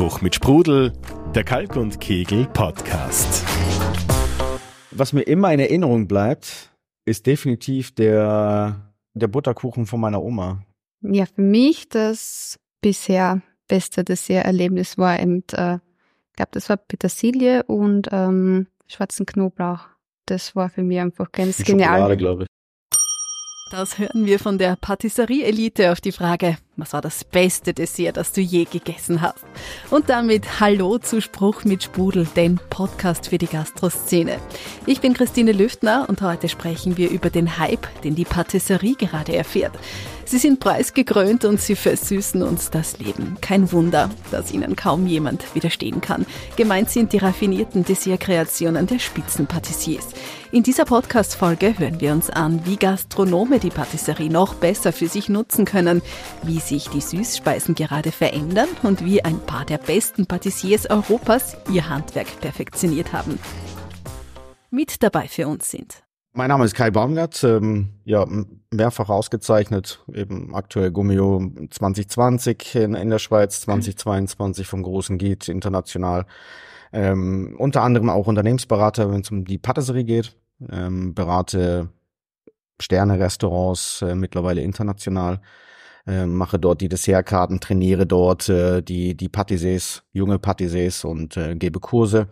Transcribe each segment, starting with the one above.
Zuspruch mit Sprudel, der Kalk und Kegel Podcast. Was mir immer in Erinnerung bleibt, ist definitiv der, der Butterkuchen von meiner Oma. Ja, für mich das bisher beste Desserterlebnis war eben, äh, ich glaube, das war Petersilie und ähm, schwarzen Knoblauch. Das war für mich einfach ganz Die genial. Schokolade, glaube ich. Das hören wir von der Patisserie-Elite auf die Frage, was war das beste Dessert, das du je gegessen hast? Und damit Hallo zu Spruch mit Sprudel, den Podcast für die Gastroszene. Ich bin Christine Lüftner und heute sprechen wir über den Hype, den die Patisserie gerade erfährt. Sie sind preisgekrönt und sie versüßen uns das Leben. Kein Wunder, dass ihnen kaum jemand widerstehen kann. Gemeint sind die raffinierten Dessertkreationen der Spitzenpatissiers. In dieser Podcast-Folge hören wir uns an, wie Gastronome die Patisserie noch besser für sich nutzen können, wie sich die Süßspeisen gerade verändern und wie ein paar der besten Patissiers Europas ihr Handwerk perfektioniert haben. Mit dabei für uns sind Mein Name ist Kai Baumgart, ähm, ja, mehrfach ausgezeichnet, eben aktuell Gummio 2020 in, in der Schweiz, 2022 vom Großen Giet international. Ähm, unter anderem auch Unternehmensberater, wenn es um die Patisserie geht. Ähm, berate Sterne-Restaurants, äh, mittlerweile international. Äh, mache dort die Dessertkarten, trainiere dort äh, die, die Patissiers, junge Patissiers und äh, gebe Kurse.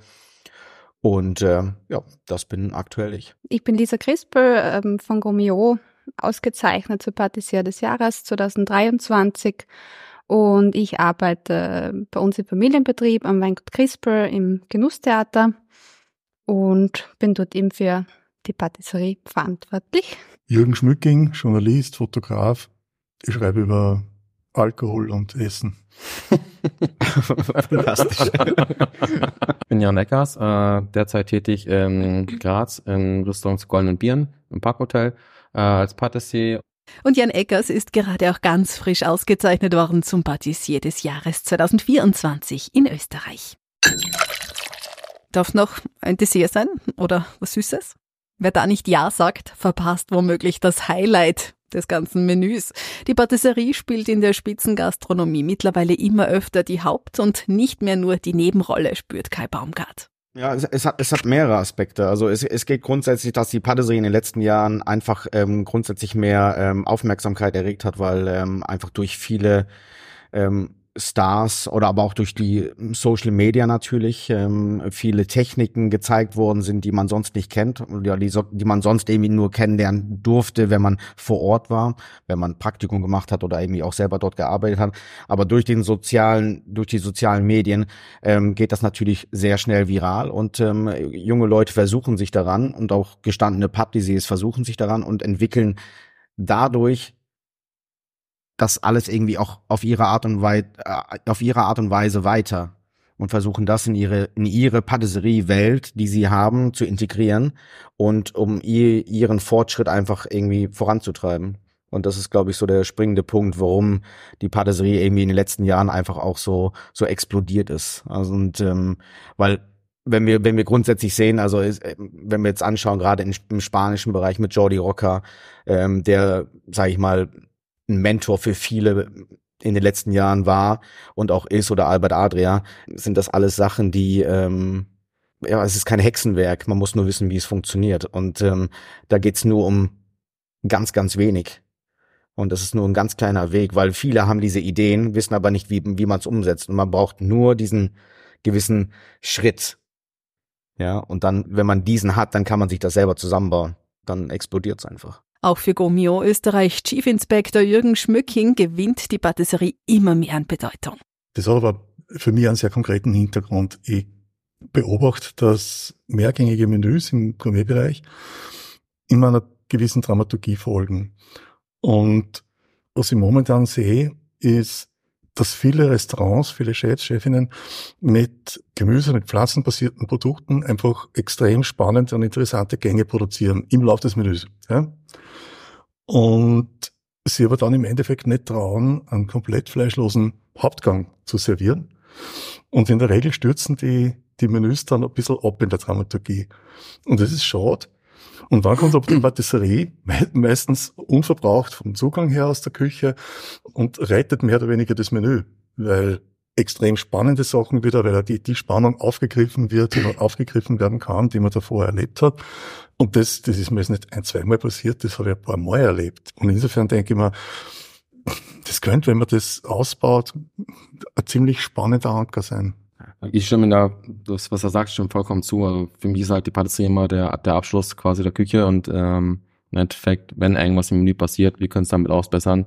Und äh, ja, das bin aktuell ich. Ich bin Lisa Crispel ähm, von Gomio, ausgezeichnet zur Patissier des Jahres 2023. Und ich arbeite bei uns im Familienbetrieb am Weingut Crispel im Genusstheater und bin dort eben für die Patisserie verantwortlich. Jürgen Schmücking, Journalist, Fotograf. Ich schreibe über Alkohol und Essen. Fantastisch. Ich bin Jan Eckers, äh, derzeit tätig in Graz im Restaurant zu Goldenen Bieren im Parkhotel äh, als Patissier. Und Jan Eckers ist gerade auch ganz frisch ausgezeichnet worden zum Patissier des Jahres 2024 in Österreich. Darf noch ein Dessert sein oder was Süßes? Wer da nicht Ja sagt, verpasst womöglich das Highlight des ganzen Menüs. Die Patisserie spielt in der Spitzengastronomie mittlerweile immer öfter die Haupt- und nicht mehr nur die Nebenrolle, spürt Kai Baumgart. Ja, es, es, hat, es hat mehrere Aspekte. Also es, es geht grundsätzlich, dass die Patisserie in den letzten Jahren einfach ähm, grundsätzlich mehr ähm, Aufmerksamkeit erregt hat, weil ähm, einfach durch viele ähm, Stars oder aber auch durch die Social Media natürlich ähm, viele Techniken gezeigt worden sind, die man sonst nicht kennt, ja, die, die man sonst irgendwie nur kennenlernen durfte, wenn man vor Ort war, wenn man Praktikum gemacht hat oder irgendwie auch selber dort gearbeitet hat. Aber durch den sozialen, durch die sozialen Medien ähm, geht das natürlich sehr schnell viral und ähm, junge Leute versuchen sich daran und auch gestandene Patissiers versuchen sich daran und entwickeln dadurch das alles irgendwie auch auf ihre Art und Weise, äh, auf ihre Art und Weise weiter und versuchen das in ihre in ihre Patisserie-Welt, die sie haben, zu integrieren und um ihr, ihren Fortschritt einfach irgendwie voranzutreiben. Und das ist, glaube ich, so der springende Punkt, warum die Patisserie irgendwie in den letzten Jahren einfach auch so so explodiert ist. Also und ähm, weil wenn wir wenn wir grundsätzlich sehen, also ist, äh, wenn wir jetzt anschauen, gerade im spanischen Bereich mit Jordi Roca, ähm, der, sage ich mal, ein Mentor für viele in den letzten Jahren war und auch ist oder Albert Adria, sind das alles Sachen, die ähm, ja, es ist kein Hexenwerk, man muss nur wissen, wie es funktioniert. Und ähm, da geht's nur um ganz, ganz wenig. Und das ist nur ein ganz kleiner Weg, weil viele haben diese Ideen, wissen aber nicht, wie, wie man es umsetzt. Und man braucht nur diesen gewissen Schritt. Ja, und dann, wenn man diesen hat, dann kann man sich das selber zusammenbauen. Dann explodiert es einfach. Auch für Gomio Österreich Chief Inspector Jürgen Schmücking gewinnt die Patisserie immer mehr an Bedeutung. Das hat aber für mich einen sehr konkreten Hintergrund. Ich beobachte, dass mehrgängige Menüs im Gourmetbereich immer einer gewissen Dramaturgie folgen. Und was ich momentan sehe, ist, dass viele Restaurants, viele Chefs, Chefinnen mit Gemüse, mit pflanzenbasierten Produkten einfach extrem spannende und interessante Gänge produzieren im Laufe des Menüs. Ja? Und sie aber dann im Endeffekt nicht trauen, einen komplett fleischlosen Hauptgang zu servieren. Und in der Regel stürzen die, die Menüs dann ein bisschen ab in der Dramaturgie. Und das ist schade. Und dann kommt aber die Patisserie, me- meistens unverbraucht vom Zugang her aus der Küche und rettet mehr oder weniger das Menü. Weil extrem spannende Sachen wieder, weil die, die Spannung aufgegriffen wird und aufgegriffen werden kann, die man davor erlebt hat. Und das, das ist mir jetzt nicht ein, zweimal passiert, das habe ich ein paar Mal erlebt. Und insofern denke ich mir, das könnte, wenn man das ausbaut, ein ziemlich spannender Anker sein. Ich stimme da, das, was er sagt, stimmt vollkommen zu. Also für mich ist halt die Patisserie immer der, der Abschluss quasi der Küche und ähm, im Endeffekt, wenn irgendwas im Menü passiert, wir können es damit ausbessern.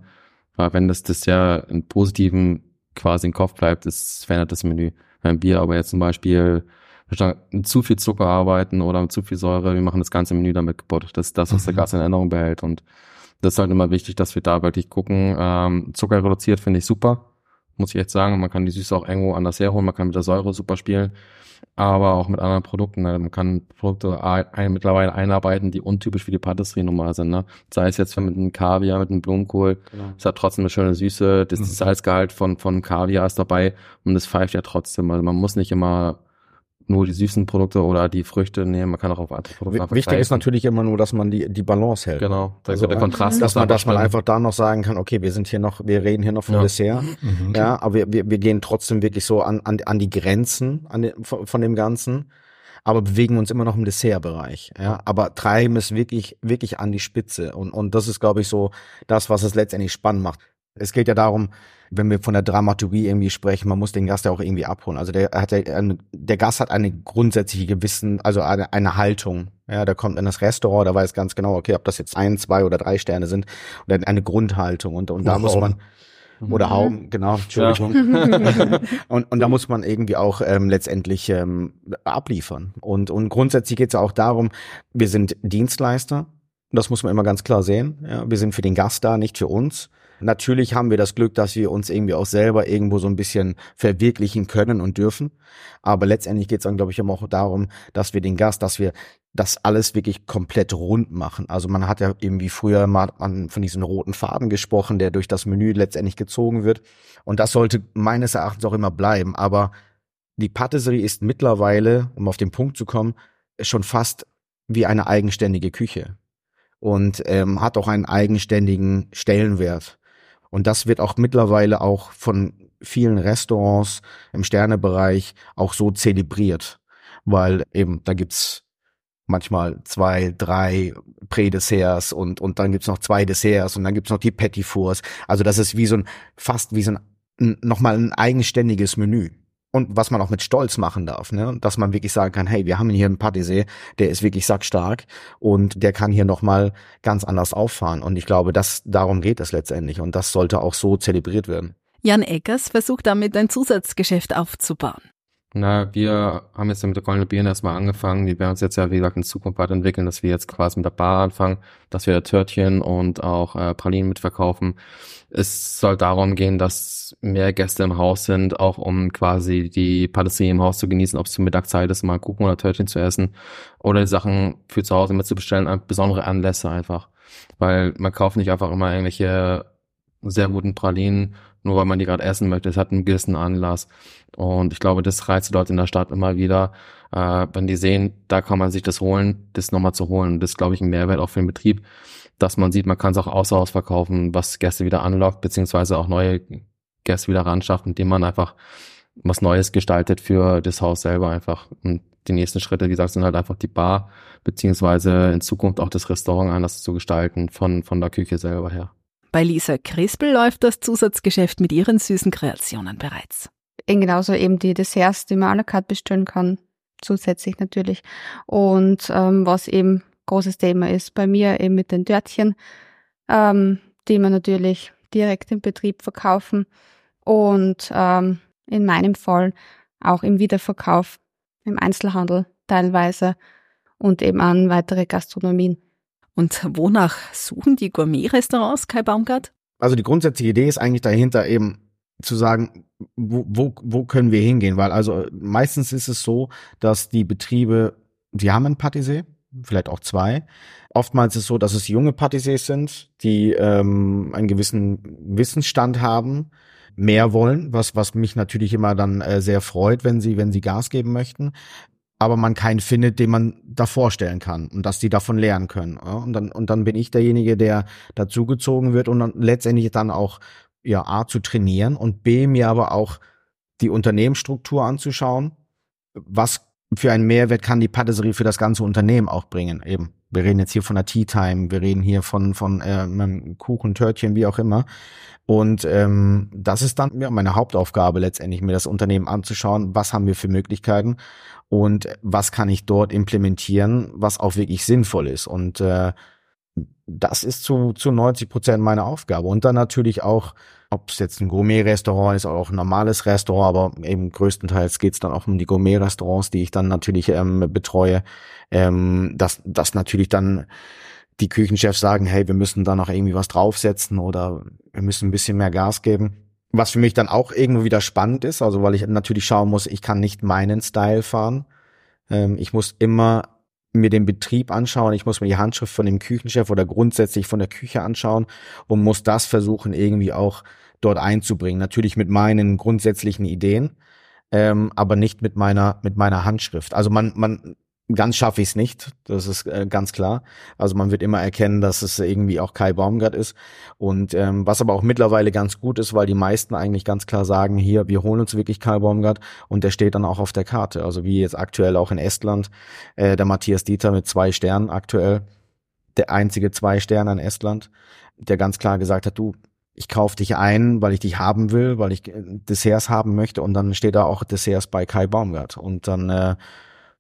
Weil wenn das Dessert in positiven quasi im Kopf bleibt, das verändert das Menü. Wenn wir aber jetzt zum Beispiel mit zu viel Zucker arbeiten oder mit zu viel Säure, wir machen das ganze Menü damit kaputt. Das ist das, was der mhm. Gast in Erinnerung behält. Und das ist halt immer wichtig, dass wir da wirklich gucken. Ähm, Zucker reduziert finde ich super, muss ich jetzt sagen. Man kann die Süße auch irgendwo anders herholen, man kann mit der Säure super spielen, aber auch mit anderen Produkten. Ne? Man kann Produkte ein, mittlerweile einarbeiten, die untypisch für die Patisserie normal sind. Ne? Sei es jetzt mit einem Kaviar, mit einem Blumenkohl, genau. es hat trotzdem eine schöne Süße, das, mhm. Salzgehalt von, von Kaviar ist dabei und es pfeift ja trotzdem. Also man muss nicht immer nur die süßen Produkte oder die Früchte nehmen. Man kann auch auf andere Produkte Wichtig greifen. ist natürlich immer nur, dass man die, die Balance hält. Genau. Also der Kontrast. Dass man, dass man einfach da noch sagen kann, okay, wir sind hier noch, wir reden hier noch vom ja. Dessert. Mhm. Ja, aber wir, wir, wir gehen trotzdem wirklich so an, an, an die Grenzen an von, von dem Ganzen aber bewegen uns immer noch im Dessertbereich. Ja, aber treiben es wirklich, wirklich an die Spitze. Und, und das ist, glaube ich, so das, was es letztendlich spannend macht. Es geht ja darum, wenn wir von der Dramaturgie irgendwie sprechen, man muss den Gast ja auch irgendwie abholen. Also der hat ja, der Gast hat eine grundsätzliche Gewissen, also eine, eine Haltung. Ja, der kommt in das Restaurant, der weiß ganz genau, okay, ob das jetzt ein, zwei oder drei Sterne sind, oder eine Grundhaltung. Und, und da muss man oder mhm. Hauben, genau, Entschuldigung. Ja. und, und da muss man irgendwie auch ähm, letztendlich ähm, abliefern. Und, und grundsätzlich geht es ja auch darum, wir sind Dienstleister, das muss man immer ganz klar sehen. Ja, wir sind für den Gast da, nicht für uns. Natürlich haben wir das Glück, dass wir uns irgendwie auch selber irgendwo so ein bisschen verwirklichen können und dürfen. Aber letztendlich geht es dann, glaube ich, immer auch darum, dass wir den Gast, dass wir das alles wirklich komplett rund machen. Also man hat ja irgendwie früher mal von diesen roten Faden gesprochen, der durch das Menü letztendlich gezogen wird. Und das sollte meines Erachtens auch immer bleiben. Aber die Patisserie ist mittlerweile, um auf den Punkt zu kommen, schon fast wie eine eigenständige Küche und ähm, hat auch einen eigenständigen Stellenwert. Und das wird auch mittlerweile auch von vielen Restaurants im Sternebereich auch so zelebriert, weil eben da gibt's manchmal zwei, drei Prädesserts und und dann gibt's noch zwei Desserts und dann gibt's noch die Petit Fours. Also das ist wie so ein fast wie so ein nochmal ein eigenständiges Menü und was man auch mit Stolz machen darf, ne? dass man wirklich sagen kann, hey, wir haben hier einen Patissier, der ist wirklich sackstark und der kann hier nochmal ganz anders auffahren. Und ich glaube, das, darum geht es letztendlich und das sollte auch so zelebriert werden. Jan Eckers versucht damit ein Zusatzgeschäft aufzubauen. Na, wir haben jetzt mit der Goldene Bieren erstmal angefangen. Die werden uns jetzt ja, wie gesagt, in Zukunft weiterentwickeln, dass wir jetzt quasi mit der Bar anfangen, dass wir Törtchen und auch äh, Pralinen mitverkaufen. Es soll darum gehen, dass mehr Gäste im Haus sind, auch um quasi die Patisserie im Haus zu genießen, ob es zur Mittagszeit ist, mal Kuchen oder Törtchen zu essen oder Sachen für zu Hause mitzubestellen, besondere Anlässe einfach. Weil man kauft nicht einfach immer irgendwelche sehr guten Pralinen, nur weil man die gerade essen möchte. Es hat einen gewissen Anlass. Und ich glaube, das reizt die Leute in der Stadt immer wieder, äh, wenn die sehen, da kann man sich das holen, das nochmal zu holen. Und das ist, glaube ich, ein Mehrwert auch für den Betrieb, dass man sieht, man kann es auch außer Haus verkaufen, was Gäste wieder anlockt, beziehungsweise auch neue Gäste wieder ranschafft, indem man einfach was Neues gestaltet für das Haus selber einfach. Und die nächsten Schritte, wie gesagt, sind halt einfach die Bar, beziehungsweise in Zukunft auch das Restaurant anders zu gestalten von, von der Küche selber her. Bei Lisa Crispel läuft das Zusatzgeschäft mit ihren süßen Kreationen bereits. Genauso eben die Desserts, die man à la carte bestellen kann, zusätzlich natürlich. Und ähm, was eben großes Thema ist bei mir eben mit den Dörtchen, ähm, die man natürlich direkt im Betrieb verkaufen und ähm, in meinem Fall auch im Wiederverkauf, im Einzelhandel teilweise und eben an weitere Gastronomien. Und wonach suchen die Gourmet-Restaurants, Kai Baumgart? Also die grundsätzliche Idee ist eigentlich dahinter eben zu sagen, wo, wo, wo können wir hingehen? Weil also meistens ist es so, dass die Betriebe, die haben ein Patissier, vielleicht auch zwei. Oftmals ist es so, dass es junge Patissiers sind, die ähm, einen gewissen Wissensstand haben, mehr wollen, was was mich natürlich immer dann äh, sehr freut, wenn sie wenn sie Gas geben möchten aber man keinen findet, den man da vorstellen kann und dass die davon lernen können. Und dann und dann bin ich derjenige, der dazugezogen wird und dann letztendlich dann auch ja A zu trainieren und B mir aber auch die Unternehmensstruktur anzuschauen. Was für einen Mehrwert kann die Patisserie für das ganze Unternehmen auch bringen? Eben, wir reden jetzt hier von der Tea Time, wir reden hier von von ähm, Kuchen, Törtchen, wie auch immer. Und ähm, das ist dann ja, meine Hauptaufgabe letztendlich, mir das Unternehmen anzuschauen, was haben wir für Möglichkeiten und was kann ich dort implementieren, was auch wirklich sinnvoll ist. Und äh, das ist zu, zu 90 Prozent meine Aufgabe. Und dann natürlich auch, ob es jetzt ein Gourmet-Restaurant ist oder auch ein normales Restaurant, aber eben größtenteils geht es dann auch um die Gourmet-Restaurants, die ich dann natürlich ähm, betreue, ähm, dass, dass natürlich dann die Küchenchefs sagen, hey, wir müssen da noch irgendwie was draufsetzen oder wir müssen ein bisschen mehr Gas geben. Was für mich dann auch irgendwo wieder spannend ist, also weil ich natürlich schauen muss, ich kann nicht meinen Style fahren. Ähm, ich muss immer mir den Betrieb anschauen, ich muss mir die Handschrift von dem Küchenchef oder grundsätzlich von der Küche anschauen und muss das versuchen irgendwie auch dort einzubringen. Natürlich mit meinen grundsätzlichen Ideen, ähm, aber nicht mit meiner mit meiner Handschrift. Also man man Ganz schaffe ich es nicht, das ist äh, ganz klar. Also man wird immer erkennen, dass es irgendwie auch Kai Baumgart ist. Und ähm, was aber auch mittlerweile ganz gut ist, weil die meisten eigentlich ganz klar sagen, hier, wir holen uns wirklich Kai Baumgart und der steht dann auch auf der Karte. Also wie jetzt aktuell auch in Estland, äh, der Matthias Dieter mit zwei Sternen aktuell, der einzige zwei Sterne in Estland, der ganz klar gesagt hat, du, ich kaufe dich ein, weil ich dich haben will, weil ich äh, Desserts haben möchte und dann steht da auch Desserts bei Kai Baumgart und dann äh,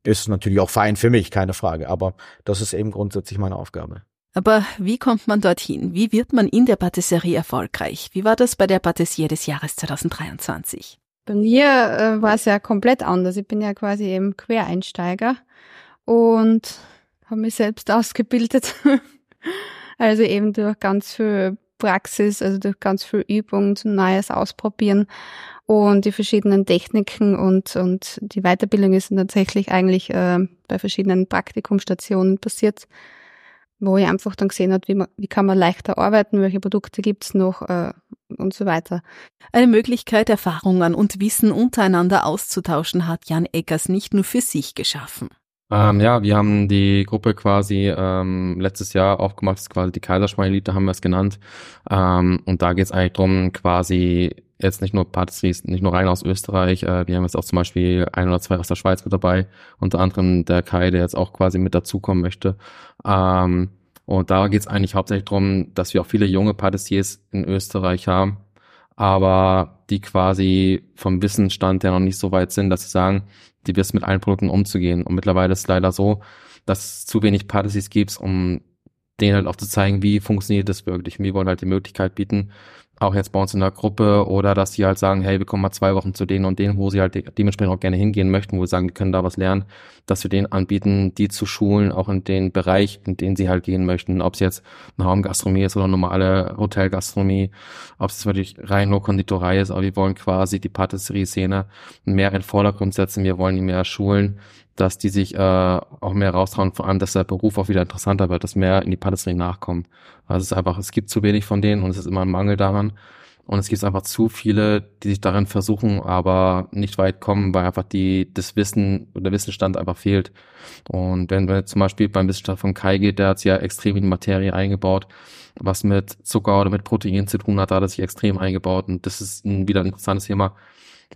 ist natürlich auch fein für mich, keine Frage. Aber das ist eben grundsätzlich meine Aufgabe. Aber wie kommt man dorthin? Wie wird man in der Patisserie erfolgreich? Wie war das bei der Patissier des Jahres 2023? Bei mir äh, war es ja komplett anders. Ich bin ja quasi eben Quereinsteiger und habe mich selbst ausgebildet. also eben durch ganz viel Praxis, also durch ganz viel Übung, Neues ausprobieren und die verschiedenen Techniken und, und die Weiterbildung ist tatsächlich eigentlich äh, bei verschiedenen Praktikumsstationen passiert, wo ich einfach dann gesehen habe, wie, man, wie kann man leichter arbeiten, welche Produkte gibt's noch äh, und so weiter. Eine Möglichkeit, Erfahrungen und Wissen untereinander auszutauschen, hat Jan Eggers nicht nur für sich geschaffen. Ähm, ja, wir haben die Gruppe quasi ähm, letztes Jahr aufgemacht, ist quasi die Kaiserschmarrn-Elite, haben wir es genannt. Ähm, und da geht es eigentlich drum, quasi jetzt nicht nur Patisseries, nicht nur rein aus Österreich, äh, wir haben jetzt auch zum Beispiel ein oder zwei aus der Schweiz mit dabei, unter anderem der Kai, der jetzt auch quasi mit dazukommen möchte. Ähm, und da geht es eigentlich hauptsächlich darum, dass wir auch viele junge Patissiers in Österreich haben, aber die quasi vom Wissensstand her noch nicht so weit sind, dass sie sagen, die wissen mit allen Produkten umzugehen. Und mittlerweile ist es leider so, dass es zu wenig Particies gibt, um denen halt auch zu zeigen, wie funktioniert das wirklich. Und wir wollen halt die Möglichkeit bieten, auch jetzt bei uns in der Gruppe oder dass sie halt sagen, hey, wir kommen mal zwei Wochen zu denen und denen, wo sie halt de dementsprechend auch gerne hingehen möchten, wo sie sagen, die können da was lernen, dass wir denen anbieten, die zu schulen, auch in den Bereich, in den sie halt gehen möchten, ob es jetzt eine Raumgastronomie ist oder normale Hotelgastronomie, ob es wirklich rein nur Konditorei ist, aber wir wollen quasi die Patisserie-Szene mehr in den Vordergrund setzen, wir wollen die mehr schulen, dass die sich äh, auch mehr raustrauen, vor allem, dass der Beruf auch wieder interessanter wird, dass mehr in die Patisserie nachkommen. Also es ist einfach, es gibt zu wenig von denen und es ist immer ein Mangel daran. Und es gibt einfach zu viele, die sich darin versuchen, aber nicht weit kommen, weil einfach die, das Wissen oder der Wissensstand einfach fehlt. Und wenn wir zum Beispiel beim Wissensstand von Kai geht, der hat sich ja extrem in die Materie eingebaut, was mit Zucker oder mit Protein zu tun hat, da hat er sich extrem eingebaut. Und das ist ein, wieder ein interessantes Thema,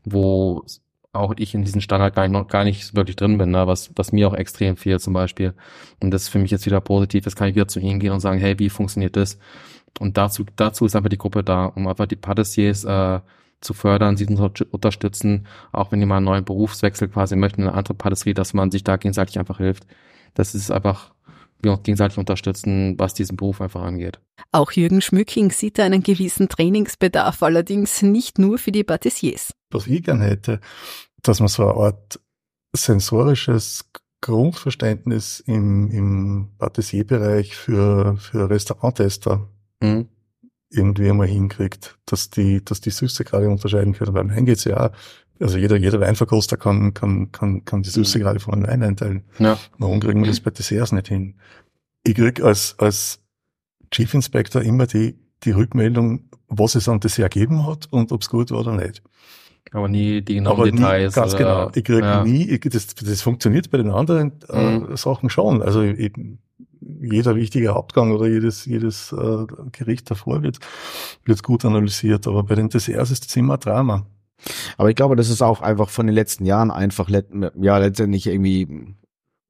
wo auch ich in diesen Standard gar nicht, noch gar nicht wirklich drin bin, ne? was, was mir auch extrem fehlt zum Beispiel. Und das ist für mich jetzt wieder positiv, das kann ich wieder zu ihnen gehen und sagen, hey, wie funktioniert das? Und dazu, dazu ist einfach die Gruppe da, um einfach die Patissiers äh, zu fördern, sie zu unterstützen, auch wenn die mal einen neuen Berufswechsel quasi möchten, eine andere Patisserie, dass man sich da gegenseitig einfach hilft. Das ist einfach, wir uns gegenseitig unterstützen, was diesen Beruf einfach angeht. Auch Jürgen Schmücking sieht da einen gewissen Trainingsbedarf, allerdings nicht nur für die Patissiers. Was ich gern hätte, dass man so eine Art sensorisches Grundverständnis im, im Patissierbereich für, für Restauranttester mhm. irgendwie einmal hinkriegt, dass die, dass die Süße gerade unterscheiden können. Beim Wein geht's ja auch. Also jeder, jeder Weinverkoster kann, kann, kann, kann die Süße mhm. gerade von Wein einteilen. Ja. Warum kriegen wir das bei Desserts nicht hin? Ich krieg als, als Chief Inspector immer die, die Rückmeldung, was es an Dessert gegeben hat und ob es gut war oder nicht. Aber nie die genauen Aber Details. Nie, ganz oder, genau. Ich kriege ja. nie, ich, das, das funktioniert bei den anderen äh, mhm. Sachen schon. Also eben, jeder wichtige Hauptgang oder jedes, jedes äh, Gericht davor wird, wird gut analysiert. Aber bei den Desserts ist das immer Drama. Aber ich glaube, das ist auch einfach von den letzten Jahren einfach, let, ja, letztendlich irgendwie,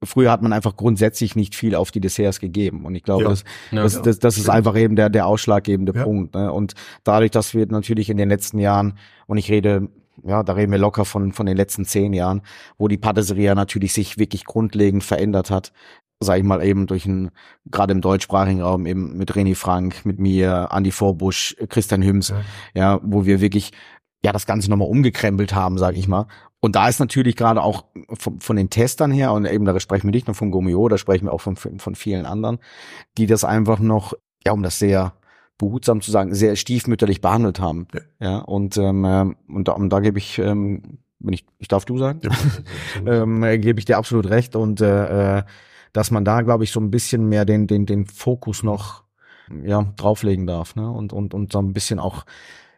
früher hat man einfach grundsätzlich nicht viel auf die Desserts gegeben. Und ich glaube, Ja. das, Ja. das, das, das ist einfach eben der, der ausschlaggebende Ja. Punkt. Ne? Und dadurch, dass wir natürlich in den letzten Jahren, und ich rede, ja, da reden wir locker von, von den letzten zehn Jahren, wo die Patisserie natürlich sich wirklich grundlegend verändert hat, sag ich mal eben durch ein, gerade im deutschsprachigen Raum eben mit René Frank, mit mir, Andy Vorbusch, Christian Hüms, Ja. ja, wo wir wirklich ja das Ganze nochmal umgekrempelt haben, sag ich mal. Und da ist natürlich gerade auch von, von den Testern her, und eben da sprechen wir nicht nur von Gomio, da sprechen wir auch von, von vielen anderen, die das einfach noch, ja, um das sehr behutsam zu sagen, sehr stiefmütterlich behandelt haben. Ja. Ja, und, ähm, ähm, und da, und da gebe ich, ähm, wenn ich, ich darf du sagen, Ja, ähm, äh, gebe ich dir absolut recht und äh, äh, dass man da, glaube ich, so ein bisschen mehr den, den, den Fokus noch ja, drauflegen darf, ne? Und, und, und so ein bisschen auch,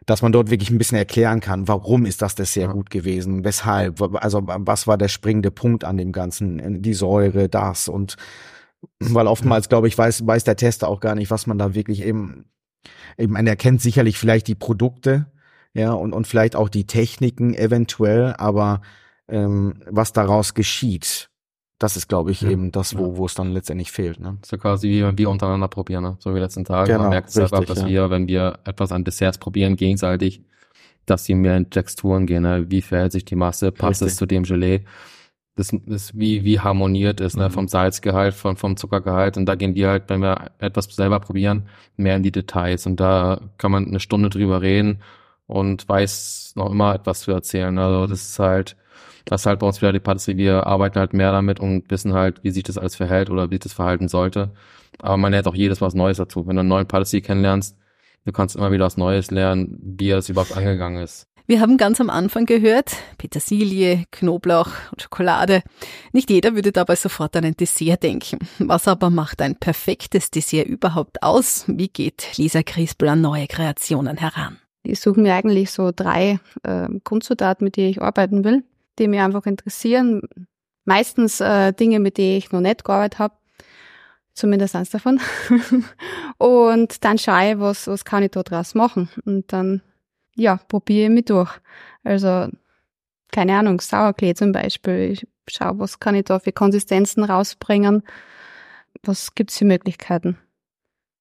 dass man dort wirklich ein bisschen erklären kann, warum ist das das sehr Ja. gut gewesen, weshalb, also was war der springende Punkt an dem Ganzen, die Säure, das und weil oftmals, glaube ich, weiß, weiß der Tester auch gar nicht, was man da wirklich eben, eben, er kennt sicherlich vielleicht die Produkte, ja, und, und vielleicht auch die Techniken eventuell, aber ähm, was daraus geschieht, das ist, glaube ich, Ja. eben das, wo, wo es dann letztendlich fehlt. Ne? So quasi wie wir untereinander probieren, ne? so wie letzten Tage. Genau, Man merkt es einfach, richtig, dass ja. wir, wenn wir etwas an Desserts probieren, gegenseitig, dass sie mehr in Texturen gehen. Ne? Wie verhält sich die Masse? Passt Richtig. es zu dem Gelee? Das ist wie, wie harmoniert ist, ne? Mhm. vom Salzgehalt, vom, vom Zuckergehalt. Und da gehen die halt, wenn wir etwas selber probieren, mehr in die Details. Und da kann man eine Stunde drüber reden und weiß noch immer etwas zu erzählen. Also das ist halt, das ist halt bei uns wieder die Patisserie. Wir arbeiten halt mehr damit und wissen halt, wie sich das alles verhält oder wie sich das verhalten sollte. Aber man lernt auch jedes Mal was Neues dazu. Wenn du einen neuen Patisserie kennenlernst, du kannst immer wieder was Neues lernen, wie er es überhaupt angegangen ist. Wir haben ganz am Anfang gehört, Petersilie, Knoblauch und Schokolade. Nicht jeder würde dabei sofort an ein Dessert denken. Was aber macht ein perfektes Dessert überhaupt aus? Wie geht Lisa Krispel an neue Kreationen heran? Ich suche mir eigentlich so drei äh, Grundzutaten, mit denen ich arbeiten will, die mich einfach interessieren. Meistens äh, Dinge, mit denen ich noch nicht gearbeitet habe. Zumindest eins davon. und dann schaue ich, was, was kann ich da draus machen. Und dann, ja, probiere ich mich durch. Also, keine Ahnung, Sauerklee zum Beispiel. Ich schaue, was kann ich da für Konsistenzen rausbringen. Was gibt's für Möglichkeiten?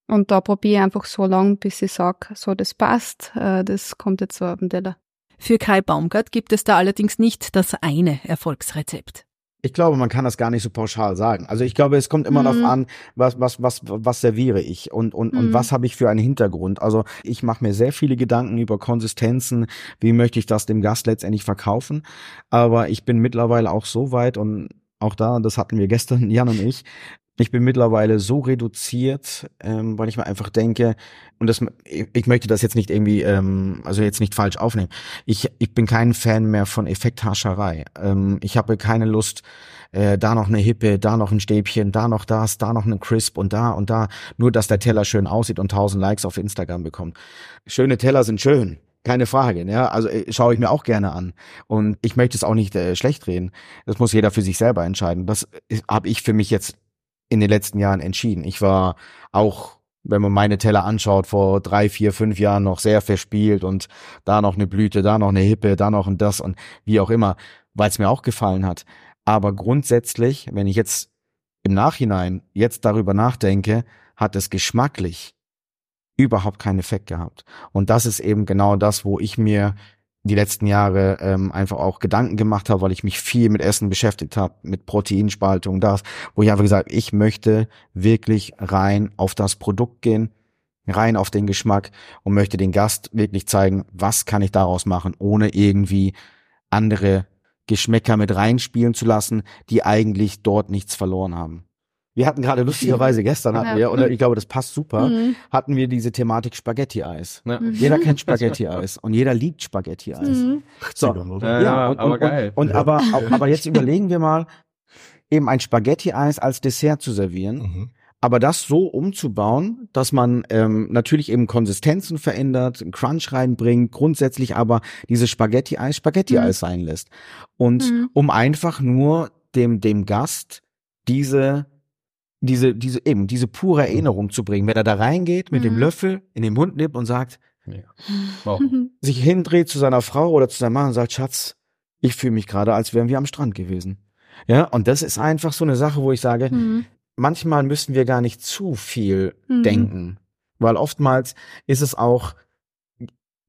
Und da probiere ich einfach so lange, bis ich sage, so das passt, äh, das kommt jetzt so auf den Teller. Für Kai Baumgart gibt es da allerdings nicht das eine Erfolgsrezept. Ich glaube, man kann das gar nicht so pauschal sagen. Also ich glaube, es kommt immer Mhm. darauf an, was, was, was, was serviere ich und, und, und Mhm. was habe ich für einen Hintergrund. Also ich mache mir sehr viele Gedanken über Konsistenzen, wie möchte ich das dem Gast letztendlich verkaufen. Aber ich bin mittlerweile auch so weit und auch da, das hatten wir gestern, Jan und ich, ich bin mittlerweile so reduziert, ähm, weil ich mir einfach denke, und das, ich, möchte das jetzt nicht irgendwie, ähm, also jetzt nicht falsch aufnehmen. Ich, ich bin kein Fan mehr von Effekthascherei. Ähm, ich habe keine Lust, äh, da noch eine Hippe, da noch ein Stäbchen, da noch das, da noch ein Crisp und da und da. Nur, dass der Teller schön aussieht und tausend Likes auf Instagram bekommt. Schöne Teller sind schön. Keine Frage, ja. Also äh, schaue ich mir auch gerne an. Und ich möchte es auch nicht äh, schlecht reden. Das muss jeder für sich selber entscheiden. Das habe ich für mich jetzt in den letzten Jahren entschieden. Ich war auch, wenn man meine Teller anschaut, vor drei, vier, fünf Jahren noch sehr verspielt und da noch eine Blüte, da noch eine Hippe, da noch ein das und wie auch immer, weil es mir auch gefallen hat. Aber grundsätzlich, wenn ich jetzt im Nachhinein jetzt darüber nachdenke, hat es geschmacklich überhaupt keinen Effekt gehabt. Und das ist eben genau das, wo ich mir die letzten Jahre ähm, einfach auch Gedanken gemacht habe, weil ich mich viel mit Essen beschäftigt habe, mit Proteinspaltung, das, wo ich einfach gesagt ich möchte wirklich rein auf das Produkt gehen, rein auf den Geschmack und möchte den Gast wirklich zeigen, was kann ich daraus machen, ohne irgendwie andere Geschmäcker mit reinspielen zu lassen, die eigentlich dort nichts verloren haben. Wir hatten gerade lustigerweise gestern hatten Ja. wir, oder ich glaube, das passt super, Mhm. hatten wir diese Thematik Spaghetti-Eis. Ja. Mhm. Jeder kennt Spaghetti-Eis und jeder liebt Spaghetti-Eis. Mhm. So, oder? Ja, und, aber und, geil. Und, und Ja. aber, aber jetzt überlegen wir mal, eben ein Spaghetti-Eis als Dessert zu servieren, Mhm. aber das so umzubauen, dass man ähm, natürlich eben Konsistenzen verändert, einen Crunch reinbringt, grundsätzlich aber dieses Spaghetti-Eis Spaghetti-Eis sein lässt. Und Mhm. um einfach nur dem, dem Gast diese diese, diese, eben, diese pure Erinnerung zu bringen. Wenn er da reingeht mit dem Mhm. Löffel in den Mund nimmt und sagt, Ja. Wow. sich hindreht zu seiner Frau oder zu seinem Mann und sagt, Schatz, ich fühle mich gerade, als wären wir am Strand gewesen. Ja, und das ist einfach so eine Sache, wo ich sage, Mhm. manchmal müssen wir gar nicht zu viel Mhm. denken, weil oftmals ist es auch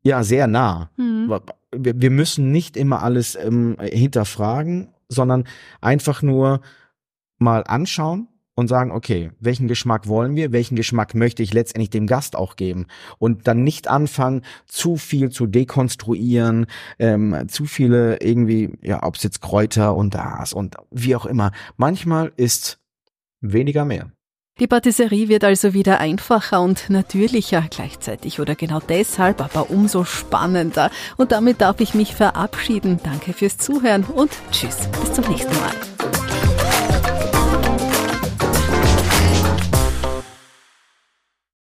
ja sehr nah. Mhm. Wir, wir müssen nicht immer alles ähm, hinterfragen, sondern einfach nur mal anschauen und sagen, okay, welchen Geschmack wollen wir, welchen Geschmack möchte ich letztendlich dem Gast auch geben und dann nicht anfangen, zu viel zu dekonstruieren, ähm, zu viele irgendwie, ja, ob es jetzt Kräuter und das und wie auch immer. Manchmal ist weniger mehr. Die Patisserie wird also wieder einfacher und natürlicher gleichzeitig oder genau deshalb aber umso spannender. Und damit darf ich mich verabschieden. Danke fürs Zuhören und tschüss, bis zum nächsten Mal.